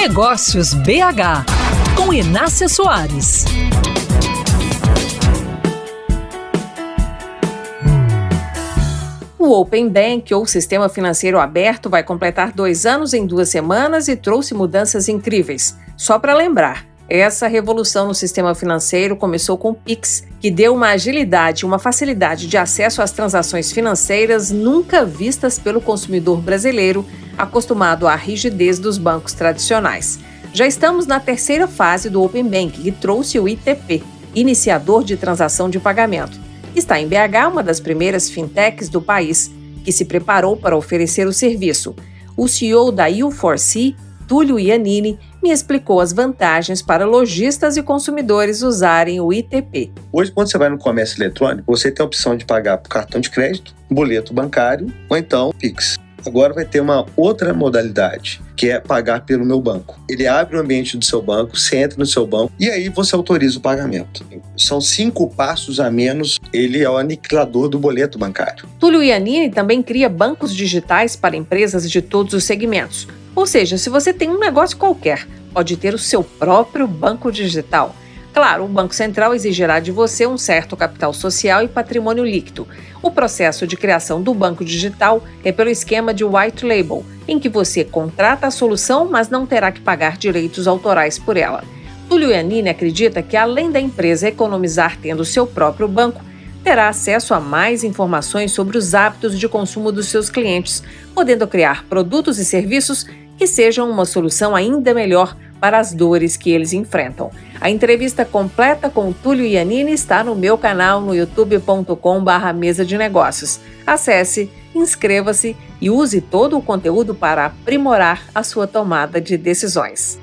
Negócios BH, com Inácia Soares. O Open Bank, ou Sistema Financeiro Aberto, vai completar dois anos em duas semanas e trouxe mudanças incríveis. Só para lembrar, essa revolução no sistema financeiro começou com o Pix, que deu uma agilidade e uma facilidade de acesso às transações financeiras nunca vistas pelo consumidor brasileiro, acostumado à rigidez dos bancos tradicionais. Já estamos na terceira fase do Open Bank, que trouxe o ITP, Iniciador de Transação de Pagamento. Está em BH, uma das primeiras fintechs do país, que se preparou para oferecer o serviço. O CEO da U4C, Túlio Iannini, me explicou as vantagens para lojistas e consumidores usarem o ITP. Hoje, quando você vai no comércio eletrônico, você tem a opção de pagar por cartão de crédito, boleto bancário ou então Pix. Agora vai ter uma outra modalidade, que é pagar pelo meu banco. Ele abre o ambiente do seu banco, você entra no seu banco e aí você autoriza o pagamento. São cinco passos a menos, ele é o aniquilador do boleto bancário. Túlio Iannini também cria bancos digitais para empresas de todos os segmentos ou seja, se você tem um negócio qualquer, pode ter o seu próprio banco digital. Claro, o Banco Central exigirá de você um certo capital social e patrimônio líquido. O processo de criação do banco digital é pelo esquema de white label, em que você contrata a solução, mas não terá que pagar direitos autorais por ela. Túlio Iannini acredita que, além da empresa economizar tendo seu próprio banco, terá acesso a mais informações sobre os hábitos de consumo dos seus clientes, podendo criar produtos e serviços que sejam uma solução ainda melhor para as dores que eles enfrentam. A entrevista completa com Túlio Iannini está no meu canal no youtube.com/barra mesa de negócios. Acesse, inscreva-se e use todo o conteúdo para aprimorar a sua tomada de decisões.